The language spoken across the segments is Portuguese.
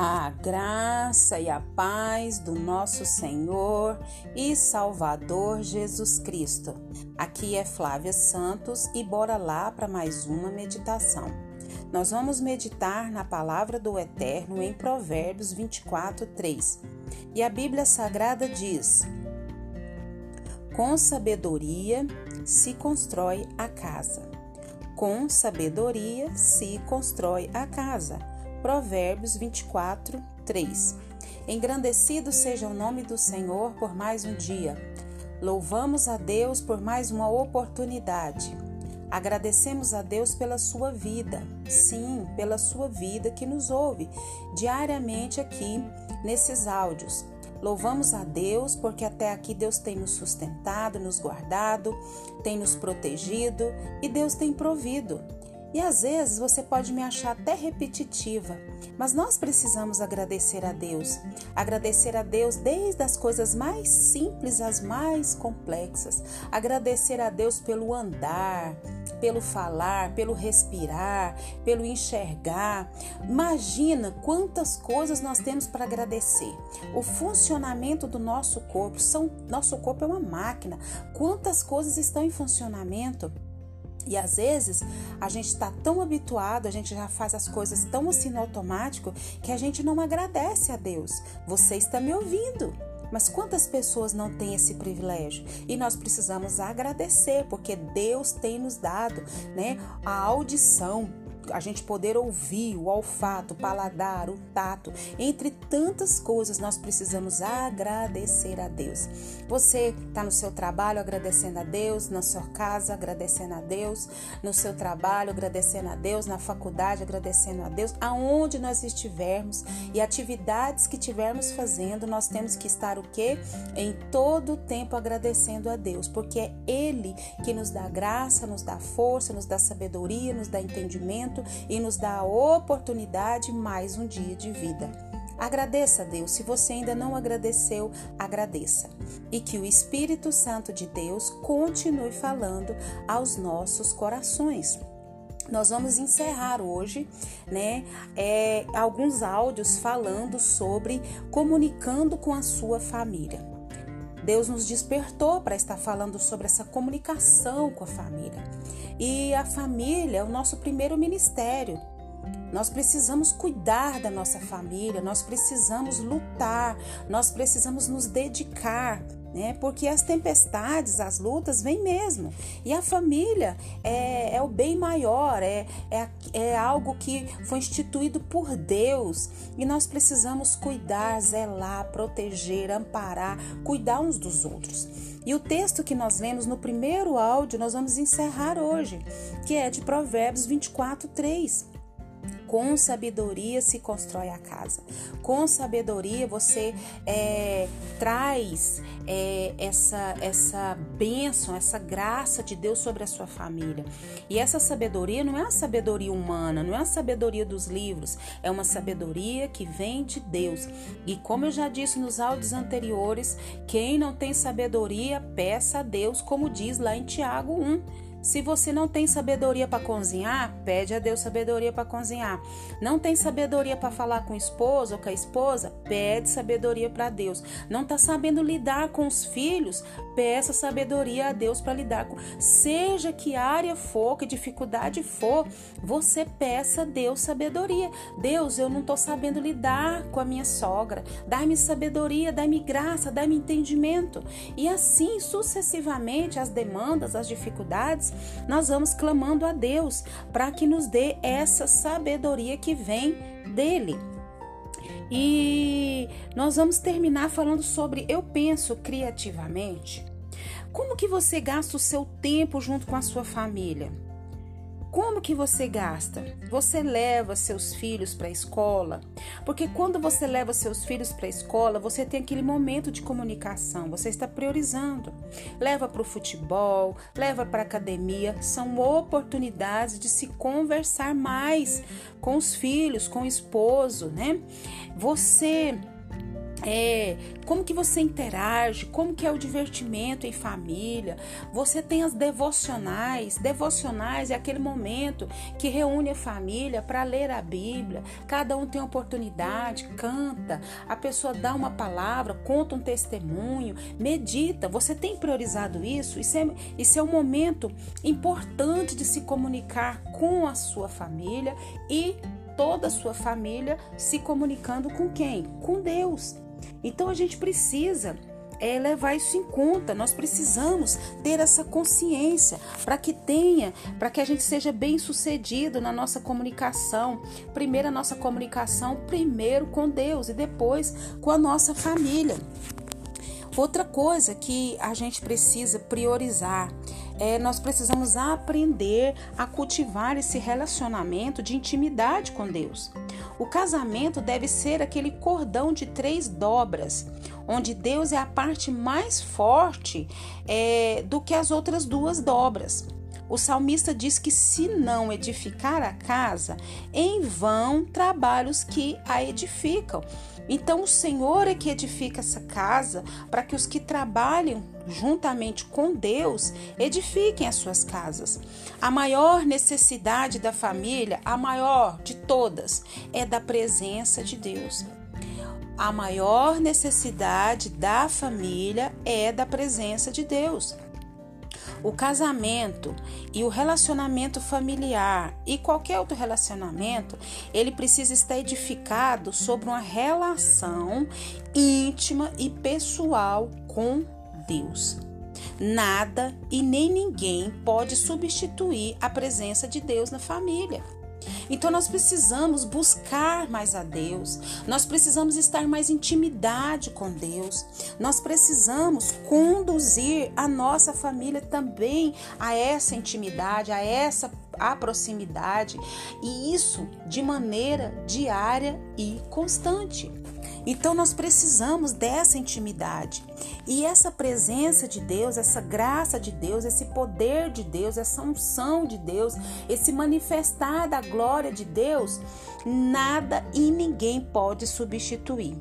A graça e a paz do nosso Senhor e Salvador Jesus Cristo. Aqui é Flávia Santos e bora lá para mais uma meditação. Nós vamos meditar na palavra do Eterno em Provérbios 24, 3. E a Bíblia Sagrada diz: Com sabedoria se constrói a casa. Com sabedoria se constrói a casa Provérbios 24, 3. Engrandecido seja o nome do Senhor por mais um dia. Louvamos a Deus por mais uma oportunidade. Agradecemos a Deus pela sua vida, sim, pela sua vida que nos ouve diariamente aqui nesses áudios. Louvamos a Deus porque até aqui Deus tem nos sustentado, nos guardado, tem nos protegido e Deus tem provido. E às vezes você pode me achar até repetitiva, mas nós precisamos agradecer a Deus. Agradecer a Deus desde as coisas mais simples às mais complexas. Agradecer a Deus pelo andar, pelo falar, pelo respirar, pelo enxergar. Imagina quantas coisas nós temos para agradecer. O funcionamento do nosso corpo, são, nosso corpo é uma máquina. Quantas coisas estão em funcionamento? E às vezes a gente está tão habituado, a gente já faz as coisas tão assim no automático que a gente não agradece a Deus. Você está me ouvindo. Mas quantas pessoas não têm esse privilégio? E nós precisamos agradecer, porque Deus tem nos dado né, a audição a gente poder ouvir o olfato, o paladar, o tato, entre tantas coisas, nós precisamos agradecer a Deus. Você está no seu trabalho agradecendo a Deus, na sua casa agradecendo a Deus, no seu trabalho agradecendo a Deus, na faculdade agradecendo a Deus, aonde nós estivermos e atividades que estivermos fazendo, nós temos que estar o quê? Em todo o tempo agradecendo a Deus, porque é Ele que nos dá graça, nos dá força, nos dá sabedoria, nos dá entendimento e nos dá a oportunidade mais um dia de vida. Agradeça a Deus. Se você ainda não agradeceu, agradeça. E que o Espírito Santo de Deus continue falando aos nossos corações. Nós vamos encerrar hoje, né, é, alguns áudios falando sobre comunicando com a sua família. Deus nos despertou para estar falando sobre essa comunicação com a família. E a família é o nosso primeiro ministério. Nós precisamos cuidar da nossa família, nós precisamos lutar, nós precisamos nos dedicar né? Porque as tempestades, as lutas vêm mesmo. E a família é, é o bem maior, é, é, é algo que foi instituído por Deus. E nós precisamos cuidar, zelar, proteger, amparar, cuidar uns dos outros. E o texto que nós lemos no primeiro áudio, nós vamos encerrar hoje, que é de Provérbios 24, 3. Com sabedoria se constrói a casa. Com sabedoria você é, traz é, essa, essa bênção, essa graça de Deus sobre a sua família. E essa sabedoria não é a sabedoria humana, não é a sabedoria dos livros, é uma sabedoria que vem de Deus. E como eu já disse nos áudios anteriores, quem não tem sabedoria, peça a Deus, como diz lá em Tiago 1. Se você não tem sabedoria para cozinhar, pede a Deus sabedoria para cozinhar. Não tem sabedoria para falar com o esposo ou com a esposa, pede sabedoria para Deus. Não está sabendo lidar com os filhos, peça sabedoria a Deus para lidar com. Seja que área for, que dificuldade for, você peça a Deus sabedoria. Deus, eu não estou sabendo lidar com a minha sogra. Dá-me sabedoria, dá-me graça, dá-me entendimento. E assim sucessivamente as demandas, as dificuldades nós vamos clamando a Deus para que nos dê essa sabedoria que vem dele. E nós vamos terminar falando sobre eu penso criativamente. Como que você gasta o seu tempo junto com a sua família? Como que você gasta? Você leva seus filhos para a escola? Porque quando você leva seus filhos para a escola, você tem aquele momento de comunicação, você está priorizando. Leva para o futebol, leva para a academia, são oportunidades de se conversar mais com os filhos, com o esposo, né? Você é, como que você interage, como que é o divertimento em família. Você tem as devocionais. Devocionais é aquele momento que reúne a família para ler a Bíblia. Cada um tem oportunidade, canta, a pessoa dá uma palavra, conta um testemunho, medita. Você tem priorizado isso? Isso é, isso é um momento importante de se comunicar com a sua família e toda a sua família se comunicando com quem? Com Deus. Então a gente precisa é levar isso em conta. Nós precisamos ter essa consciência para que tenha, para que a gente seja bem sucedido na nossa comunicação. Primeiro a nossa comunicação, primeiro com Deus e depois com a nossa família. Outra coisa que a gente precisa priorizar é nós precisamos aprender a cultivar esse relacionamento de intimidade com Deus. O casamento deve ser aquele cordão de três dobras, onde Deus é a parte mais forte é, do que as outras duas dobras. O salmista diz que se não edificar a casa, em vão trabalhos que a edificam. Então o Senhor é que edifica essa casa para que os que trabalham juntamente com Deus edifiquem as suas casas. A maior necessidade da família, a maior de todas, é da presença de Deus. A maior necessidade da família é da presença de Deus. O casamento e o relacionamento familiar e qualquer outro relacionamento, ele precisa estar edificado sobre uma relação íntima e pessoal com Deus. Nada e nem ninguém pode substituir a presença de Deus na família. Então nós precisamos buscar mais a Deus, nós precisamos estar mais intimidade com Deus, nós precisamos conduzir a nossa família também a essa intimidade, a essa a proximidade. E isso de maneira diária e constante. Então nós precisamos dessa intimidade. E essa presença de Deus, essa graça de Deus, esse poder de Deus, essa unção de Deus, esse manifestar da glória de Deus, nada e ninguém pode substituir.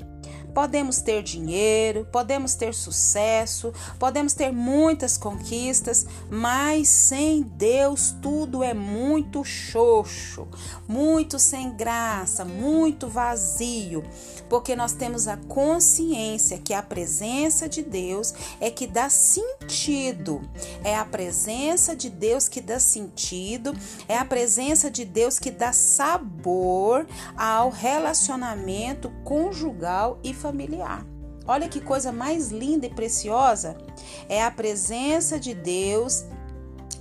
Podemos ter dinheiro, podemos ter sucesso, podemos ter muitas conquistas, mas sem Deus tudo é muito xoxo, muito sem graça, muito vazio, porque nós temos a consciência que a presença de Deus é que dá sentido, é a presença de Deus que dá sentido, é a presença de Deus que dá sabor ao relacionamento conjugal e familiar familiar. Olha que coisa mais linda e preciosa. É a presença de Deus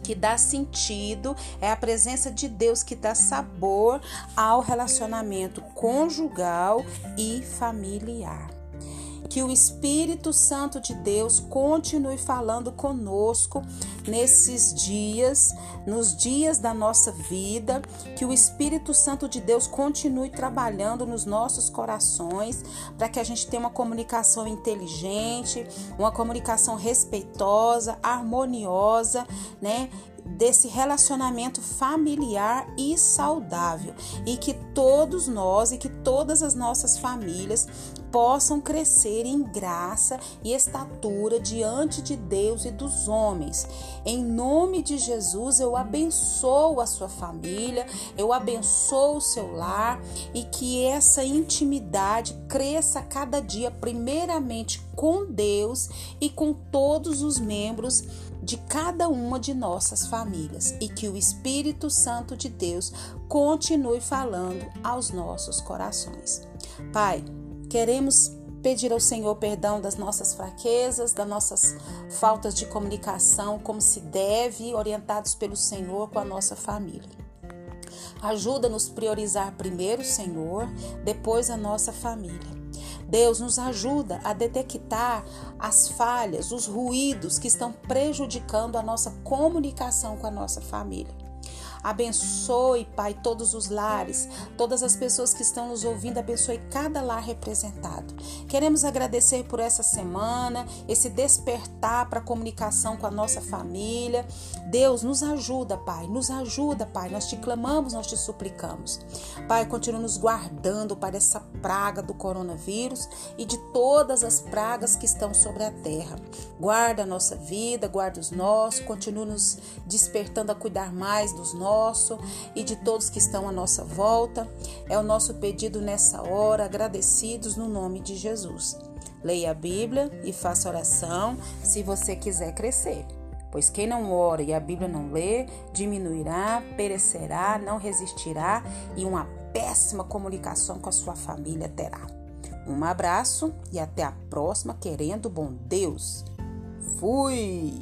que dá sentido, é a presença de Deus que dá sabor ao relacionamento conjugal e familiar que o Espírito Santo de Deus continue falando conosco nesses dias, nos dias da nossa vida, que o Espírito Santo de Deus continue trabalhando nos nossos corações, para que a gente tenha uma comunicação inteligente, uma comunicação respeitosa, harmoniosa, né? Desse relacionamento familiar e saudável e que todos nós e que todas as nossas famílias possam crescer em graça e estatura diante de Deus e dos homens. Em nome de Jesus, eu abençoo a sua família, eu abençoo o seu lar e que essa intimidade cresça cada dia, primeiramente com Deus e com todos os membros de cada uma de nossas famílias e que o Espírito Santo de Deus continue falando aos nossos corações. Pai, queremos pedir ao Senhor perdão das nossas fraquezas, das nossas faltas de comunicação, como se deve, orientados pelo Senhor com a nossa família. Ajuda-nos priorizar primeiro o Senhor, depois a nossa família. Deus nos ajuda a detectar as falhas, os ruídos que estão prejudicando a nossa comunicação com a nossa família. Abençoe, Pai, todos os lares, todas as pessoas que estão nos ouvindo, abençoe cada lar representado. Queremos agradecer por essa semana, esse despertar para comunicação com a nossa família. Deus, nos ajuda, Pai, nos ajuda, Pai. Nós te clamamos, nós te suplicamos. Pai, continua nos guardando, Pai, dessa praga do coronavírus e de todas as pragas que estão sobre a terra. Guarda a nossa vida, guarda os nossos, continua nos despertando a cuidar mais dos nossos e de todos que estão à nossa volta. É o nosso pedido nessa hora, agradecidos no nome de Jesus. Leia a Bíblia e faça oração se você quiser crescer. Pois quem não ora e a Bíblia não lê, diminuirá, perecerá, não resistirá e uma péssima comunicação com a sua família terá. Um abraço e até a próxima, querendo bom Deus. Fui!